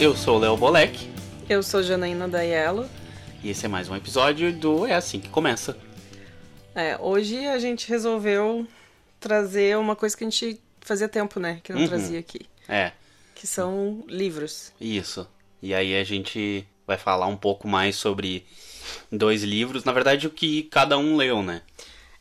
Eu sou o Léo Bolek Eu sou Janaína Daiello. e esse é mais um episódio do É Assim Que Começa. É, hoje a gente resolveu trazer uma coisa que a gente fazia tempo, né? Que não Uhum. trazia aqui. É, Que são livros. isso. E aí a gente vai falar um pouco mais sobre dois livros, na verdade o que cada um leu, né?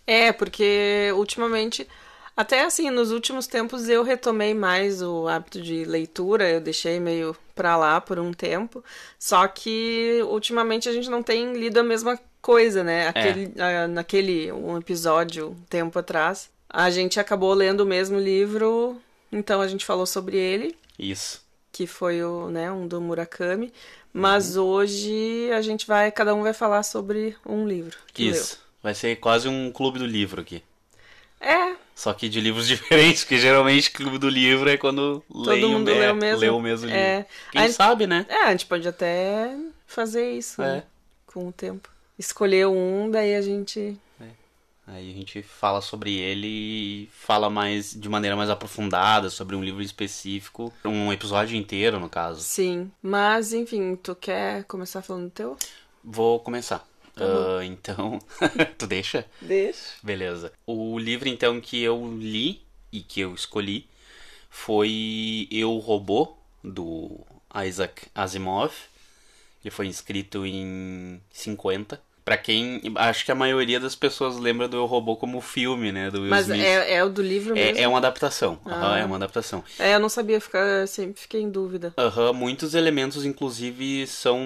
É, porque ultimamente, até assim, nos últimos tempos eu retomei mais o hábito de leitura, eu deixei meio pra lá por um tempo. Só que ultimamente a gente não tem lido a mesma coisa, né? Aquele, ah, naquele um episódio, um tempo atrás, a gente acabou lendo o mesmo livro, então a gente falou sobre ele. Isso. que foi o, né, um do Murakami. Mas hoje a gente vai, cada um vai falar sobre um livro que Isso. Vai ser quase um clube do livro aqui. É, Só que de livros diferentes, porque geralmente clube do livro é quando todo mundo é, lê o mesmo. lê o mesmo livro. É. Quem A- sabe, né? é, a gente pode até fazer isso É. né, com o tempo. Escolher um, daí a gente. Aí a gente fala sobre ele e fala mais de maneira mais aprofundada sobre um livro específico, um episódio inteiro, no caso. Sim. Mas, enfim, tu quer começar falando do teu? Vou começar. Tá. Ah, então, tu deixa? Deixa. Beleza. O livro então que eu li e que eu escolhi foi Eu Robô do Isaac Asimov. Ele foi escrito em 50. Pra quem, acho que a maioria das pessoas lembra do Eu Robô como filme, né, do Will Mas Smith. é, é o do livro mesmo? É, é uma adaptação. Ah. é uma adaptação. É, eu não sabia, ficar, sempre fiquei em dúvida. Aham, muitos elementos, inclusive, são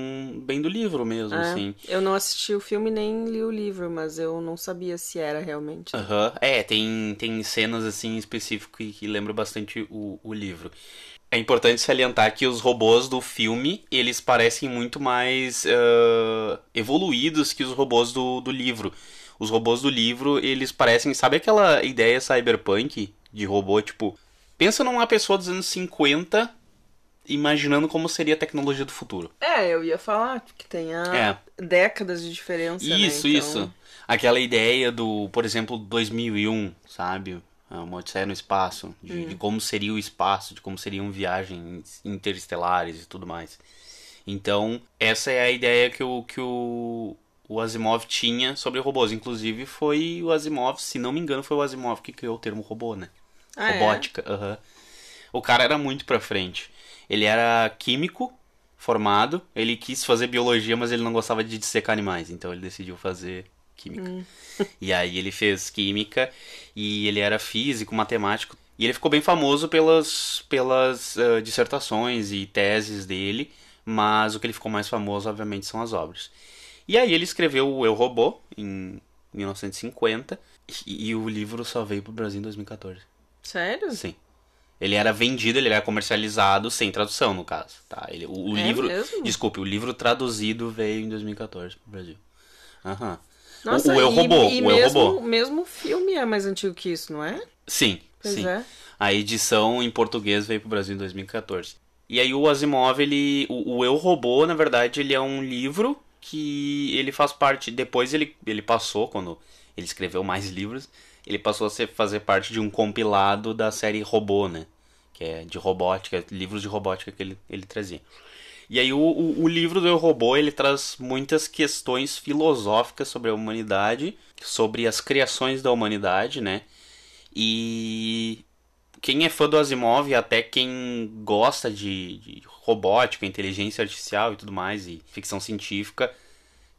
bem do livro mesmo, É, assim. Eu não assisti o filme nem li o livro, mas eu não sabia se era realmente. Aham, É, tem, tem cenas assim específicas que, que lembram bastante o, o livro. É importante salientar que os robôs do filme, eles parecem muito mais ah, evoluídos que os robôs do, do livro. Os robôs do livro, eles parecem... Sabe aquela ideia cyberpunk de robô, tipo... Pensa numa pessoa dos anos 50 imaginando como seria a tecnologia do futuro. É, eu ia falar que tem a décadas de diferença. né? Isso, Então, isso. Aquela ideia do, por exemplo, 2001, sabe? Ah, Uma Odisseia no espaço, de, de como seria o espaço, de como seriam viagens interestelares e tudo mais. Então, essa é a ideia que o, que o, o Asimov tinha sobre robôs. Inclusive, foi o Asimov, se não me engano, foi o Asimov que criou o termo robô, né? Ah, é? Robótica. aham. O cara era muito pra frente. Ele era químico formado, ele quis fazer biologia, mas ele não gostava de dissecar animais, então ele decidiu fazer química. E aí ele fez química e ele era físico, matemático. E ele ficou bem famoso pelas, pelas ah, dissertações e teses dele, mas o que ele ficou mais famoso, obviamente, são as obras. E aí ele escreveu o Eu Robô, em 1950, e, e o livro só veio pro Brasil em 2014. Sério? Sim. Ele era vendido, ele era comercializado sem tradução, no caso. Tá? Ele, o, o É livro. mesmo? Desculpe, o livro traduzido veio em 2014 pro Brasil. Aham. Nossa, o, o Eu e, Robô, e o Eu mesmo, Robô. mesmo o filme é mais antigo que isso, não é? Sim, Pois sim. é. A edição em português veio pro Brasil em 2014. E aí o Asimov, ele. O, o Eu Robô, na verdade, ele é um livro que ele faz parte. Depois ele, ele passou, quando ele escreveu mais livros, ele passou a ser, fazer parte de um compilado da série Robô, né? Que é de robótica, livros de robótica que ele, ele trazia. E aí o, o, o livro do Eu Robô, ele traz muitas questões filosóficas sobre a humanidade, sobre as criações da humanidade, né? E quem é fã do Asimov, até quem gosta de, de robótica, inteligência artificial e tudo mais, e ficção científica,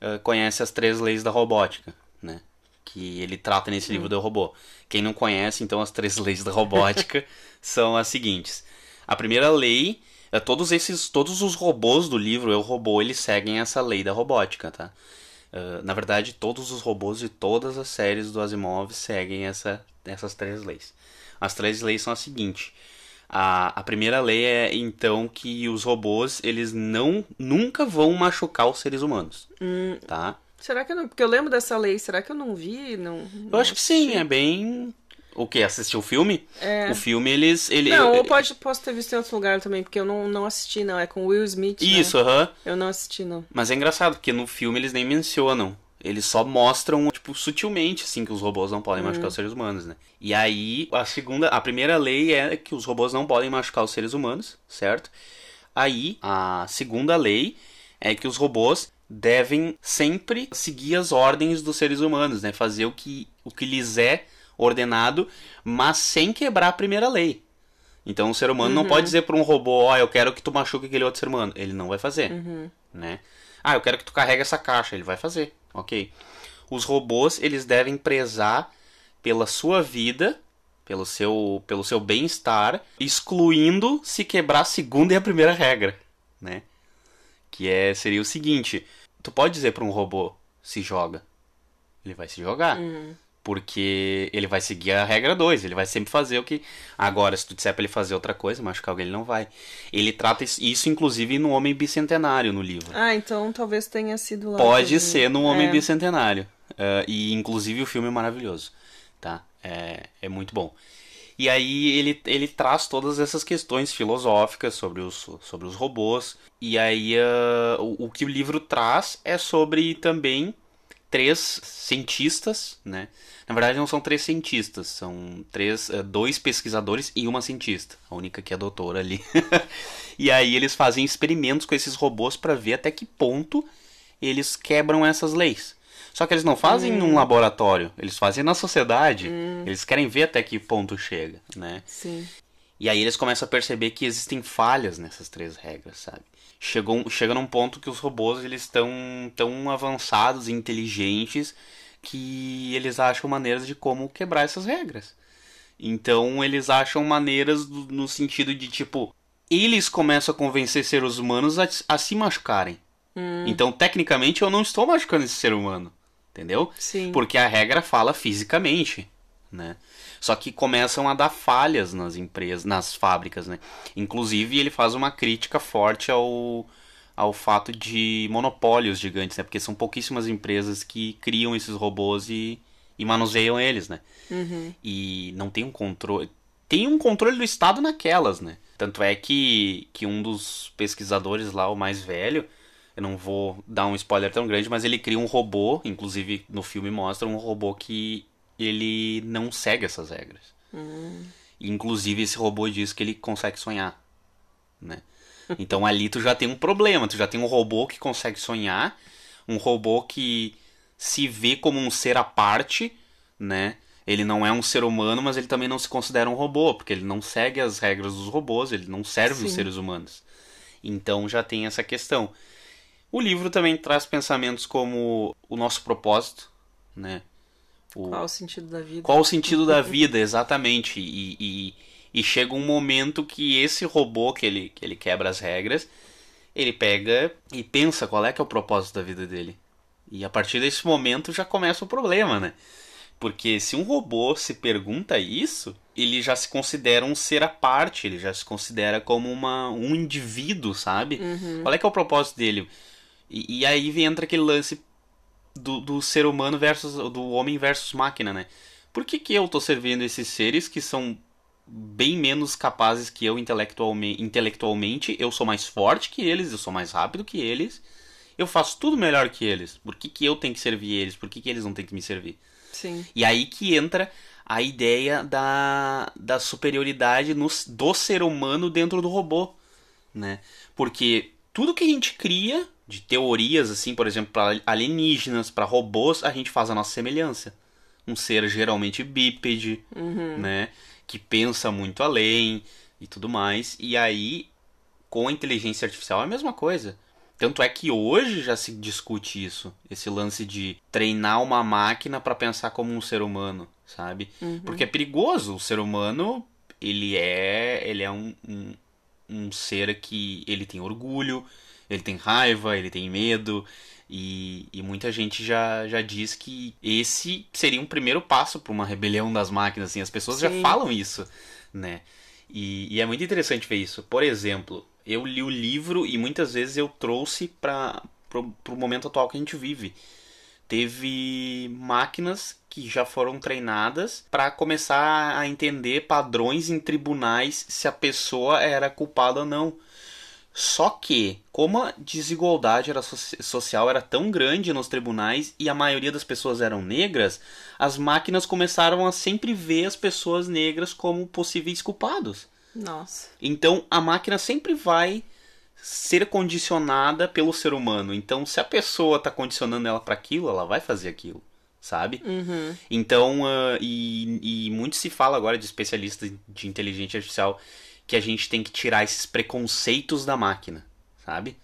eh, conhece as três leis da robótica, né? Que ele trata nesse livro do Robô. Quem não conhece, então, as três leis da robótica são as seguintes. A primeira lei, é todos esses, todos os robôs do livro Eu Robô, eles seguem essa lei da robótica, tá? Uh, na verdade, todos os robôs de todas as séries do Asimov seguem essa, essas três leis. As três leis são as seguintes. A, a primeira lei é, então, que os robôs, eles não, nunca vão machucar os seres humanos, Hum, tá? será que eu não. Porque eu lembro dessa lei, será que eu não vi? Não, Eu acho que sim, é bem... O que? Assistiu o filme? É. O filme, eles... Ele, Não, ou pode, posso ter visto em outro lugar também, porque eu não, não assisti, não. É com Will Smith. né? Isso, aham. Eu não assisti, não. Mas é engraçado, porque no filme eles nem mencionam. Eles só mostram, tipo, sutilmente, assim, que os robôs não podem machucar os seres humanos, né? E aí, a segunda, a primeira lei é que os robôs não podem machucar os seres humanos, certo? Aí, a segunda lei é que os robôs devem sempre seguir as ordens dos seres humanos, né? Fazer o que, o que lhes é ordenado, mas sem quebrar a primeira lei. Então o ser humano uhum. não pode dizer para um robô, ó, oh, eu quero que tu machuque aquele outro ser humano. Ele não vai fazer, uhum. né? Ah, eu quero que tu carregue essa caixa. Ele vai fazer, ok. Os robôs, eles devem prezar pela sua vida, pelo seu, pelo seu bem-estar, excluindo se quebrar a segunda e a primeira regra, né? Que é, seria o seguinte, tu pode dizer para um robô, se joga. Ele vai se jogar. Uhum. Porque ele vai seguir a regra 2, ele vai sempre fazer o que. Agora, se tu disser pra ele fazer outra coisa, machucar alguém, ele não vai. Ele trata isso, inclusive, no Homem Bicentenário no livro. Ah, então talvez tenha sido lá. Pode ser no Homem é. Bicentenário. Uh, e inclusive o filme é maravilhoso. Tá? É, é muito bom. E aí ele, ele traz todas essas questões filosóficas sobre os, sobre os robôs. E aí uh, o, o que o livro traz é sobre também três cientistas, né? Na verdade não são três cientistas, são três, uh, dois pesquisadores e uma cientista, a única que é doutora ali. e aí eles fazem experimentos com esses robôs para ver até que ponto eles quebram essas leis. Só que eles não fazem hum. num laboratório, eles fazem na sociedade. Hum. Eles querem ver até que ponto chega, né? Sim. E aí eles começam a perceber que existem falhas nessas três regras, sabe? Chegou, chega num ponto que os robôs eles estão tão avançados e inteligentes que eles acham maneiras de como quebrar essas regras. Então eles acham maneiras no sentido de tipo, eles começam a convencer seres humanos a, a se machucarem. Hum. Então, tecnicamente, eu não estou machucando esse ser humano. Entendeu? Sim. Porque a regra fala fisicamente, né? Só que começam a dar falhas nas empresas, nas fábricas, né? Inclusive, ele faz uma crítica forte ao, ao fato de monopólios gigantes, né? Porque são pouquíssimas empresas que criam esses robôs e, e manuseiam eles, né? Uhum. E não tem um controle... Tem um controle do Estado naquelas, né? Tanto é que, que um dos pesquisadores lá, o mais velho, eu não vou dar um spoiler tão grande, mas ele cria um robô, inclusive no filme mostra um robô que ele não segue essas regras. Hum. Inclusive esse robô diz que ele consegue sonhar, né? Então ali tu já tem um problema, tu já tem um robô que consegue sonhar, um robô que se vê como um ser à parte, né? Ele não é um ser humano, mas ele também não se considera um robô, porque ele não segue as regras dos robôs, ele não serve Sim. os seres humanos. Então já tem essa questão. O livro também traz pensamentos como o nosso propósito, né? O... Qual o sentido da vida? Qual o sentido da vida, exatamente. E, e, e, chega um momento que esse robô que ele, que ele quebra as regras, ele pega e pensa qual é que é o propósito da vida dele. E a partir desse momento já começa o problema, né? Porque se um robô se pergunta isso, ele já se considera um ser à parte, ele já se considera como uma, um indivíduo, sabe? Uhum. Qual é que é o propósito dele? E, e aí entra aquele lance do, do ser humano versus. do homem versus máquina, né? Por que, que eu tô servindo esses seres que são bem menos capazes que eu intelectualmente, intelectualmente? Eu sou mais forte que eles, eu sou mais rápido que eles. Eu faço tudo melhor que eles. Por que, que eu tenho que servir eles? Por que, que eles não têm que me servir? Sim. E aí que entra a ideia da, da superioridade no, do ser humano dentro do robô, né? Porque tudo que a gente cria de teorias, assim, por exemplo, para alienígenas, para robôs, a gente faz a nossa semelhança. Um ser geralmente bípede, uhum. né? Que pensa muito além e tudo mais. E aí, com a inteligência artificial é a mesma coisa. Tanto é que hoje já se discute isso, esse lance de treinar uma máquina para pensar como um ser humano, sabe? Uhum. Porque é perigoso. O ser humano, ele é, ele é um, um, um ser que ele tem orgulho, ele tem raiva, ele tem medo. E, e, muita gente já, já diz que esse seria um primeiro passo para uma rebelião das máquinas. Assim, as pessoas Sim. já falam isso, né? E, e, é muito interessante ver isso. Por exemplo, eu li o livro e muitas vezes eu trouxe para o momento atual que a gente vive. Teve máquinas que já foram treinadas para começar a entender padrões em tribunais se a pessoa era culpada ou não. Só que, como a desigualdade era so social era tão grande nos tribunais e a maioria das pessoas eram negras, as máquinas começaram a sempre ver as pessoas negras como possíveis culpados. Nossa. Então a máquina sempre vai ser condicionada pelo ser humano. Então, se a pessoa está condicionando ela para aquilo, ela vai fazer aquilo, sabe? Uhum. Então, uh, e, e muito se fala agora de especialistas de inteligência artificial que a gente tem que tirar esses preconceitos da máquina, sabe?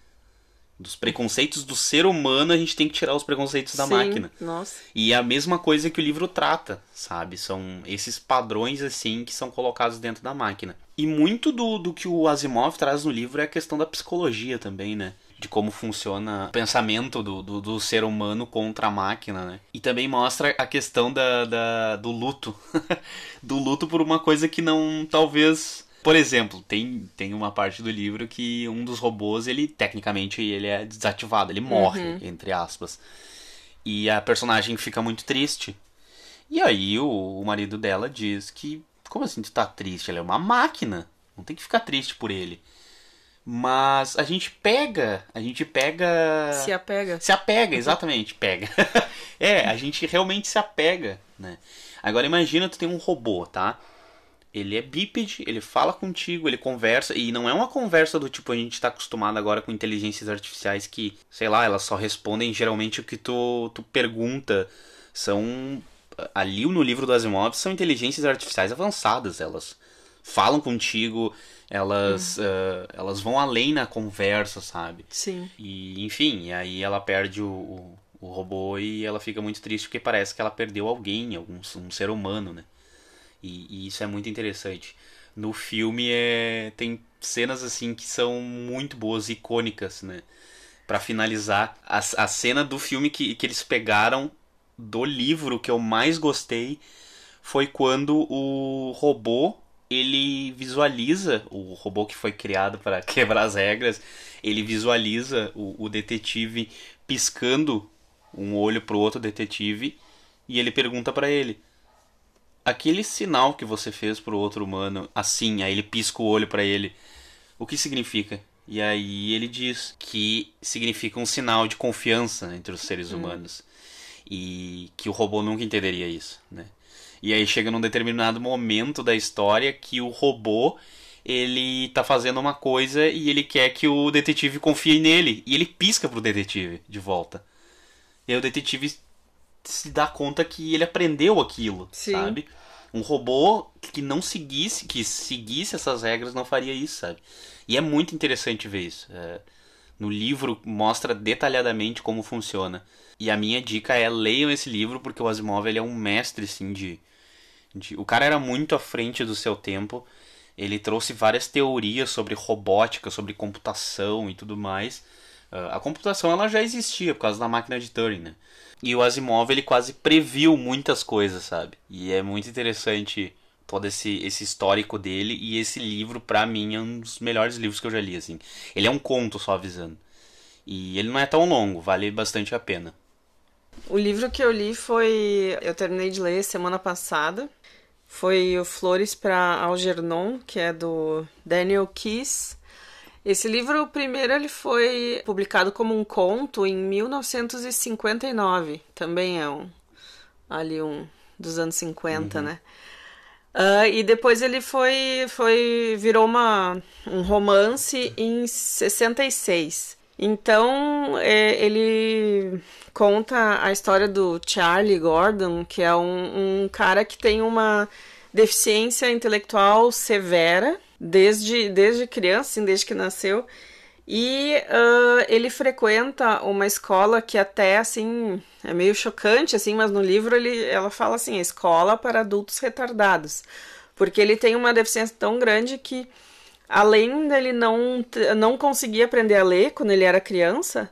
Dos preconceitos do ser humano, a gente tem que tirar os preconceitos da Sim, máquina. Nossa. E é a mesma coisa que o livro trata, sabe? São esses padrões, assim, que são colocados dentro da máquina. E muito do, do que o Asimov traz no livro é a questão da psicologia também, né? De como funciona o pensamento do, do, do ser humano contra a máquina, né? E também mostra a questão da, da do luto. do luto por uma coisa que não, talvez por exemplo, tem, tem uma parte do livro que um dos robôs, ele tecnicamente ele é desativado, ele morre, Uhum. entre aspas. E a personagem fica muito triste. E aí o, o marido dela diz que, como assim tu tá triste? Ele é uma máquina, não tem que ficar triste por ele. Mas a gente pega, a gente pega Se apega. se apega, exatamente, pega. é, a gente realmente se apega, né? Agora imagina tu tem um robô, tá? Ele é bípede, ele fala contigo, ele conversa, e não é uma conversa do tipo a gente tá acostumado agora com inteligências artificiais que, sei lá, elas só respondem geralmente o que tu, tu pergunta. São. Ali no livro do Asimov são inteligências artificiais avançadas, elas falam contigo, elas, eh, elas vão além na conversa, sabe? Sim. E, enfim, aí ela perde o, o, o robô e ela fica muito triste porque parece que ela perdeu alguém, algum, um ser humano, né? E, e isso é muito interessante. No filme é, tem cenas assim que são muito boas, icônicas, né? Pra finalizar, a, a cena do filme que, que eles pegaram do livro que eu mais gostei foi quando o robô ele visualiza o robô que foi criado para quebrar as regras ele visualiza o, o detetive piscando um olho pro outro detetive e ele pergunta para ele aquele sinal que você fez pro outro humano assim aí ele pisca o olho para ele o que significa e aí ele diz que significa um sinal de confiança entre os seres humanos e que o robô nunca entenderia isso, né? E aí chega num determinado momento da história que o robô ele tá fazendo uma coisa e ele quer que o detetive confie nele e ele pisca pro detetive de volta. E aí o detetive se dá conta que ele aprendeu aquilo, Sim. sabe? Um robô que não seguisse, que seguisse essas regras não faria isso, sabe? E é muito interessante ver isso. É, no livro mostra detalhadamente como funciona. E a minha dica é leiam esse livro porque o Asimov ele é um mestre assim de, de o cara era muito à frente do seu tempo. Ele trouxe várias teorias sobre robótica, sobre computação e tudo mais. Ah, a computação ela já existia por causa da máquina de Turing, né? E o Asimov ele quase previu muitas coisas, sabe? E é muito interessante todo esse, esse histórico dele e esse livro pra mim é um dos melhores livros que eu já li, assim. Ele é um conto só avisando. E ele não é tão longo, vale bastante a pena. O livro que eu li foi. Eu terminei de ler semana passada. Foi o Flores para Algernon, que é do Daniel Keyes. Esse livro, o primeiro, ele foi publicado como um conto em 1959. Também é um. Ali um. dos anos 50, né? Ah, e depois ele foi. foi virou uma, um romance em 66. Então, é, ele conta a história do Charlie Gordon, que é um, um cara que tem uma deficiência intelectual severa desde, desde criança, assim, desde que nasceu. E ah, ele frequenta uma escola que até, assim, é meio chocante, assim, mas no livro ele, ela fala assim, escola para adultos retardados. Porque ele tem uma deficiência tão grande que além dele não, não conseguir aprender a ler quando ele era criança,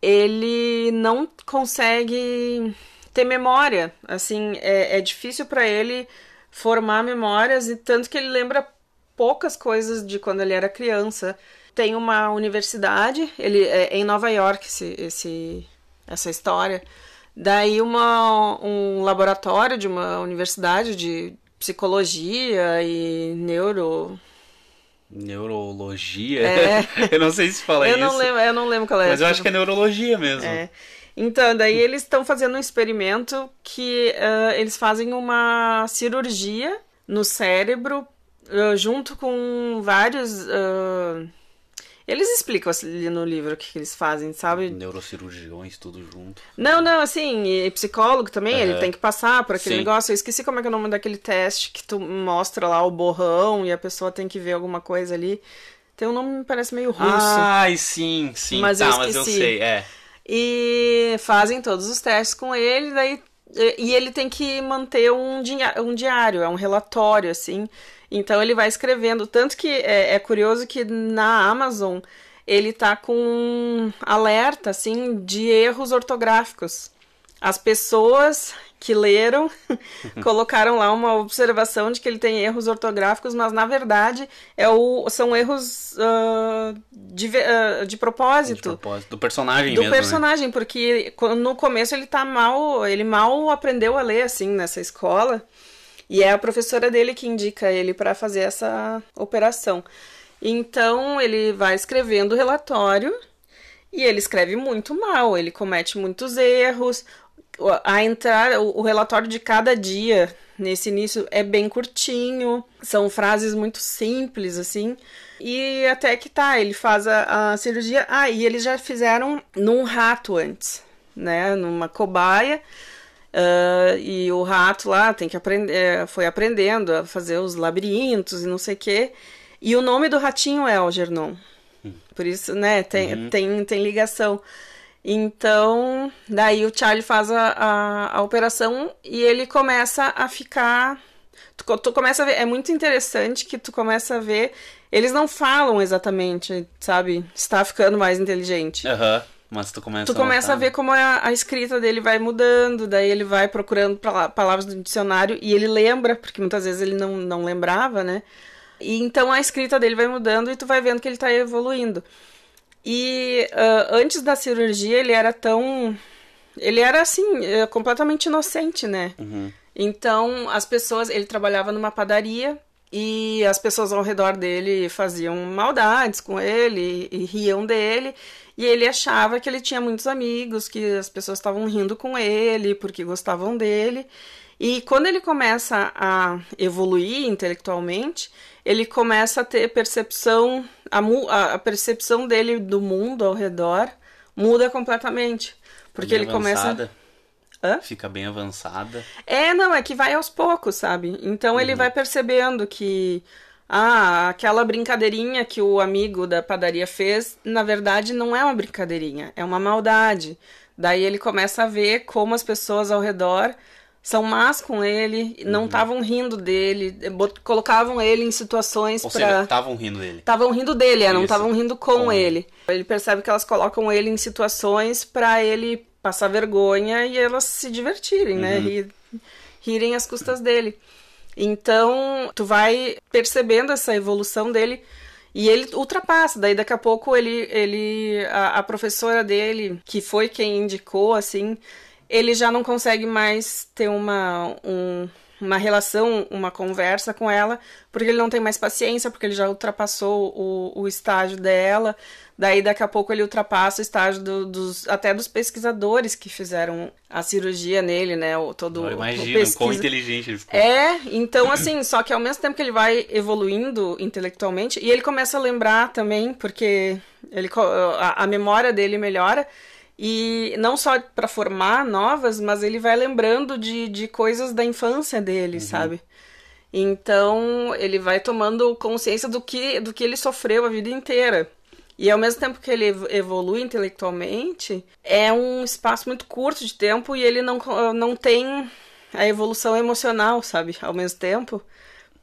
ele não consegue ter memória. Assim, é, é difícil para ele formar memórias e tanto que ele lembra poucas coisas de quando ele era criança. Tem uma universidade, ele é em Nova York esse, esse essa história. Daí uma, um laboratório de uma universidade de psicologia e neuro Neurologia? É. eu não sei se fala eu isso. não lembro, eu não lembro qual é. Mas eu acho que é neurologia mesmo. É. Então, daí eles estão fazendo um experimento que ah, eles fazem uma cirurgia no cérebro ah, junto com vários ah, Eles explicam ali no livro o que, que eles fazem, sabe? Neurocirurgiões, tudo junto. Não, não, assim, e psicólogo também, ele tem que passar por aquele Sim. negócio. Eu esqueci como é que é o nome daquele teste que tu mostra lá o borrão e a pessoa tem que ver alguma coisa ali. Tem um nome que me parece meio russo. Ai, sim, sim. Mas tá, eu mas eu sei, é. E fazem todos os testes com ele, daí e ele tem que manter um, dia- um diário, é um relatório, assim. Então ele vai escrevendo. Tanto que é, é curioso que na Amazon ele tá com um alerta, assim, de erros ortográficos. As pessoas que leram colocaram lá uma observação de que ele tem erros ortográficos, mas na verdade é o, são erros ah, de, ah, de De propósito propósito. Do personagem do mesmo, né? personagem, porque quando- no começo ele tá mal, ele mal aprendeu a ler assim nessa escola. E é a professora dele que indica ele para fazer essa operação. Então ele vai escrevendo o relatório e ele escreve muito mal, ele comete muitos erros. O- A entrada, o o relatório de cada dia nesse início é bem curtinho, são frases muito simples assim. E até que tá, ele faz a, a cirurgia. Ah, e eles já fizeram num rato antes, né? Numa cobaia. Ah, e o rato lá tem que aprender, eh, foi aprendendo a fazer os labirintos e não sei o quê. E o nome do ratinho é Algernon. Por isso, né, tem, tem, tem ligação. Então, daí o Charlie faz a, a, a operação e ele começa a ficar. Tu, tu começa a ver. É muito interessante que tu começa a ver. Eles não falam exatamente, sabe? Está ficando mais inteligente. Aham. Mas tu começa Tu começa a notar, ver como a, a escrita dele vai mudando, daí ele vai procurando pala- palavras do dicionário e ele lembra, porque muitas vezes ele não, não lembrava, né? E então a escrita dele vai mudando e tu vai vendo que ele tá evoluindo. E ah, antes da cirurgia ele era tão. Ele era assim, eh, completamente inocente, né? Uhum. Então, as pessoas, ele trabalhava numa padaria e as pessoas ao redor dele faziam maldades com ele e riam dele, e ele achava que ele tinha muitos amigos, que as pessoas estavam rindo com ele porque gostavam dele. E quando ele começa a evoluir intelectualmente, ele começa a ter percepção, a, a percepção dele do mundo ao redor muda completamente. Porque Bem ele começa. avançada. Hã? Fica bem avançada. É, não, é que vai aos poucos, sabe? Então ele vai percebendo que ah, aquela brincadeirinha que o amigo da padaria fez, na verdade não é uma brincadeirinha, é uma maldade. Daí ele começa a ver como as pessoas ao redor são más com ele, não estavam rindo dele, colocavam ele em situações Ou para seja, estavam rindo dele. Estavam rindo dele, é, não estavam rindo com, Com ele. Ele percebe que elas colocam ele em situações pra ele passar vergonha e elas se divertirem, né? Uhum. Rir- rirem às custas dele. Então, tu vai percebendo essa evolução dele e ele ultrapassa. Daí, daqui a pouco, ele, ele a, a professora dele, que foi quem indicou, assim, ele já não consegue mais ter uma, um- uma relação, uma conversa com ela, porque ele não tem mais paciência, porque ele já ultrapassou o, o estágio dela. Daí, daqui a pouco, ele ultrapassa o estágio do- dos, até dos pesquisadores que fizeram a cirurgia nele, né? O, todo Agora o imagina pesquisa- quão inteligente ele ficou. é, então assim, só que ao mesmo tempo que ele vai evoluindo intelectualmente, e ele começa a lembrar também, porque ele, a, a memória dele melhora, e não só para formar novas, mas ele vai lembrando de, de coisas da infância dele, sabe? Então ele vai tomando consciência do que, do que ele sofreu a vida inteira. E ao mesmo tempo que ele ev- evolui intelectualmente, é um espaço muito curto de tempo e ele não, não tem a evolução emocional, sabe? Ao mesmo tempo,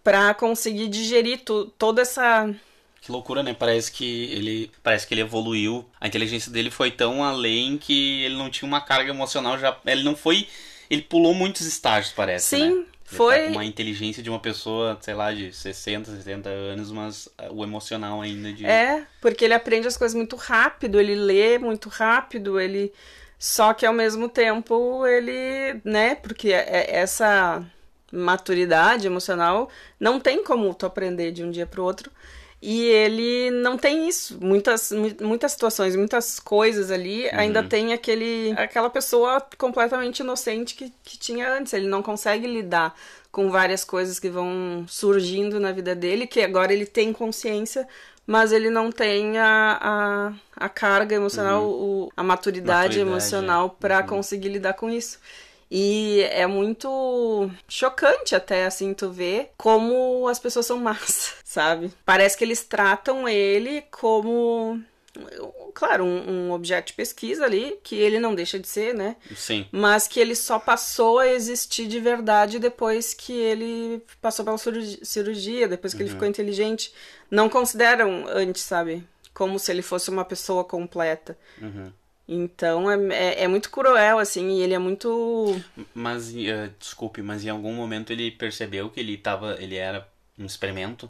para conseguir digerir toda essa. Que loucura, né? Parece que ele parece que ele evoluiu. A inteligência dele foi tão além que ele não tinha uma carga emocional já. Ele não foi. Ele pulou muitos estágios, parece. Sim, né? Foi- Tá uma inteligência de uma pessoa, sei lá, de 60, 70 anos, mas ah, o emocional ainda de. É, porque ele aprende as coisas muito rápido, ele lê muito rápido, ele. Só que ao mesmo tempo ele, né? Porque é- é- essa maturidade emocional não tem como tu aprender de um dia pro outro. E ele não tem isso. Muitas, mu- muitas situações, muitas coisas ali, ainda tem aquele, aquela pessoa completamente inocente que, que tinha antes. Ele não consegue lidar com várias coisas que vão surgindo na vida dele, que agora ele tem consciência, mas ele não tem a, a, a carga emocional, o, a maturidade, Maturidade, emocional pra Uhum. conseguir lidar com isso. E é muito chocante até, assim, tu ver como as pessoas são más, sabe? Parece que eles tratam ele como, claro, um, um objeto de pesquisa ali, que ele não deixa de ser, né? Sim. Mas que ele só passou a existir de verdade depois que ele passou pela cirurgi- cirurgia, depois que ele ficou inteligente. Não consideram antes, sabe? Como se ele fosse uma pessoa completa. Uhum. Então é, é, é muito cruel, assim, e ele é muito. Mas, eh, desculpe, mas em algum momento ele percebeu que ele tava, ele era um experimento?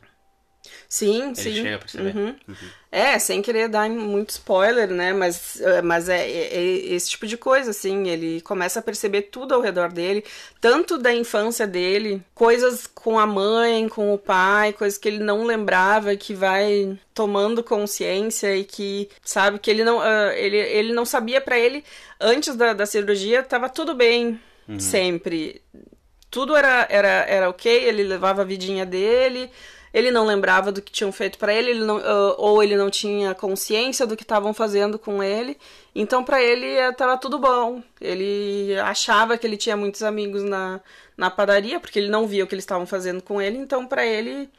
Sim, Ele sim. chega a perceber? Uhum. Uhum. É, sem querer dar muito spoiler, né? Mas, é, mas é, é- é esse tipo de coisa, assim. Ele começa a perceber tudo ao redor dele, tanto da infância dele, coisas com a mãe, com o pai, coisas que ele não lembrava, que vai tomando consciência e que, sabe, que ele não, ah, ele, ele não sabia pra ele, antes da, da cirurgia, tava tudo bem, sempre. Tudo era, era, era ok, ele levava a vidinha dele, ele não lembrava do que tinham feito pra ele, ele não, ah, ou ele não tinha consciência do que estavam fazendo com ele. Então pra ele eh, tava tudo bom. Ele achava que ele tinha muitos amigos na, na padaria, porque ele não via o que eles estavam fazendo com ele, então pra ele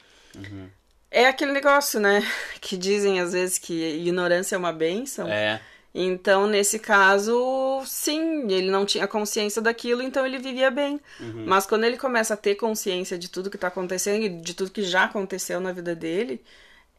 é aquele negócio, né? Que dizem às vezes que ignorância é uma benção. É, Então, nesse caso, sim, ele não tinha consciência daquilo, então ele vivia bem. Mas quando ele começa a ter consciência de tudo que tá acontecendo e de tudo que já aconteceu na vida dele,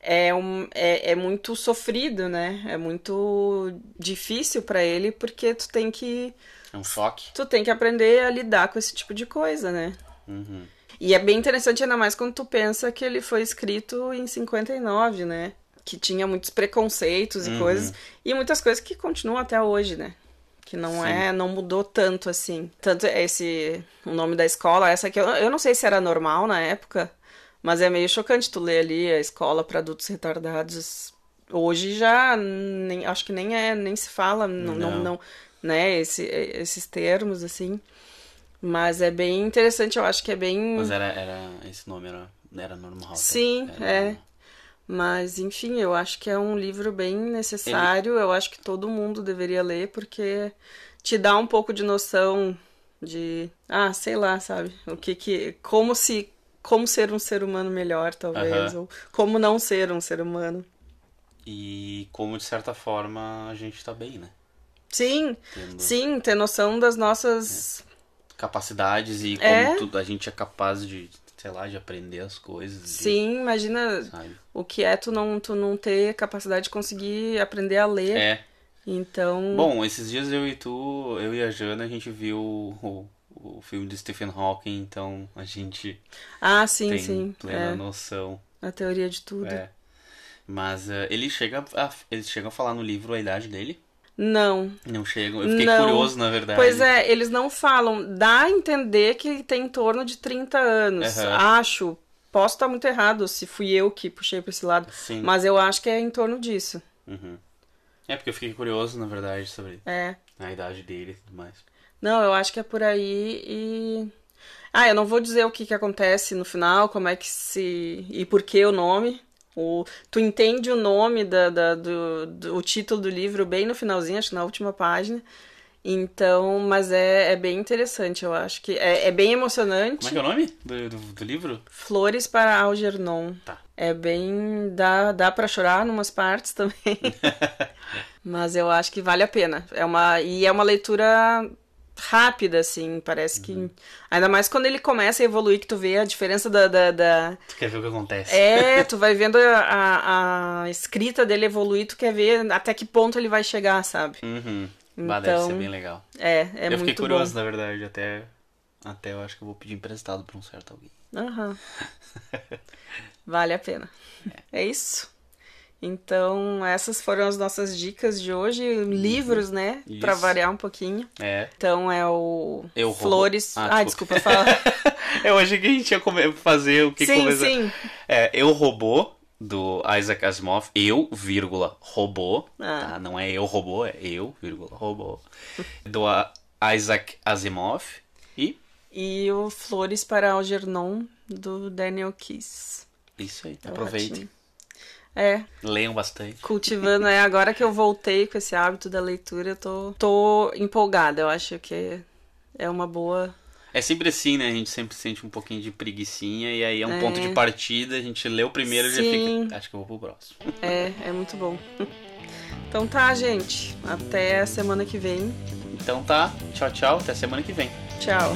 é, um, é, é muito sofrido, né? É muito difícil pra ele, porque tu tem que é um choque. tu tem que aprender a lidar com esse tipo de coisa, né? Uhum. E é bem interessante, ainda mais quando tu pensa que ele foi escrito em 59, né? Que tinha muitos preconceitos e Uhum. coisas. E muitas coisas que continuam até hoje, né? Que não Sim. é, não mudou tanto assim. Tanto esse, o nome da escola, essa aqui, eu, eu não sei se era normal na época, mas é meio chocante tu ler ali a escola para adultos retardados. Hoje já, nem, acho que nem é, nem se fala, não, não, Não. não né, esse, esses termos, assim. Mas é bem interessante, eu acho que é bem... Mas era, era, esse nome era, era normal. Sim, Era é. normal. Mas, enfim, eu acho que é um livro bem necessário. Eu acho que todo mundo deveria ler, porque te dá um pouco de noção de. Ah, sei lá, sabe? O que que. Como se. Como ser um ser humano melhor, talvez. Ou como não ser um ser humano. E como, de certa forma, a gente tá bem, né? Sim, sim, ter noção das nossas. capacidades e como É. tudo, a gente é capaz de, sei lá, de aprender as coisas. de- Sim, imagina sabe? o que é tu não, tu não ter capacidade de conseguir aprender a ler. É. Então. Bom, esses dias eu e tu, eu e a Jana, a gente viu o, o filme do Stephen Hawking, então a gente ah, sim, tem sim. plena É, noção. a teoria de tudo. É. Mas eh, ele chega a, eles chegam a falar no livro a idade dele? Não. Não chegam. Eu fiquei Não. curioso, na verdade. Pois é, eles não falam. Dá a entender que ele tem em torno de 30 anos. Aham. Acho. Posso estar muito errado se fui eu que puxei pra esse lado. Sim. Mas eu acho que é em torno disso. Uhum. É porque eu fiquei curioso, na verdade, sobre É. a idade dele e tudo mais. Não, eu acho que é por aí e. Ah, eu não vou dizer o que, que acontece no final, como é que se. e por que o nome. O... Tu entende o nome da, da- do, do- o título do livro bem no finalzinho, acho que na última página. Então, mas é, é bem interessante, eu acho que. É, é bem emocionante. Como é que é o nome do, do, do livro? Flores para Algernon. Tá. É bem. dá, dá para chorar numas partes também. Mas eu acho que vale a pena. É uma, e é uma leitura rápida, assim. Parece que. Ainda mais quando ele começa a evoluir, que tu vê a diferença da. da, da- Tu quer ver o que acontece? É, tu vai vendo a, a, a escrita dele evoluir, tu quer ver até que ponto ele vai chegar, sabe? Uhum. Bah, deve Então, ser bem legal. É, é eu muito fiquei curioso, bom. na verdade, até, até eu acho que eu vou pedir emprestado pra um certo alguém. Aham. Vale a pena. É isso. Então, essas foram as nossas dicas de hoje. Livros, né? Pra Isso. variar um pouquinho. É. Então é o Eu roubo. Flores. Ah, Ah, desculpa. fala. Eu achei que a gente ia come- fazer o que sim, começar. sim. É, Eu Robô, do Isaac Asimov. Eu, vírgula, robô. Ah. Tá? Não é eu robô, é eu, vírgula, robô. Do Isaac Asimov. E E o Flores para Algernon, do Daniel Kiss. isso aí. É o Aproveite. É, Leiam bastante. cultivando. É, agora que eu voltei com esse hábito da leitura, eu tô, tô empolgada. Eu acho que é uma boa. É sempre assim, né? A gente sempre sente um pouquinho de preguicinha e aí é um É. ponto de partida, a gente lê o primeiro e já Sim. fica. Acho que eu vou pro próximo. É, é muito bom. Então tá, gente. Até semana que vem. Então tá, tchau, tchau, até semana que vem. Tchau.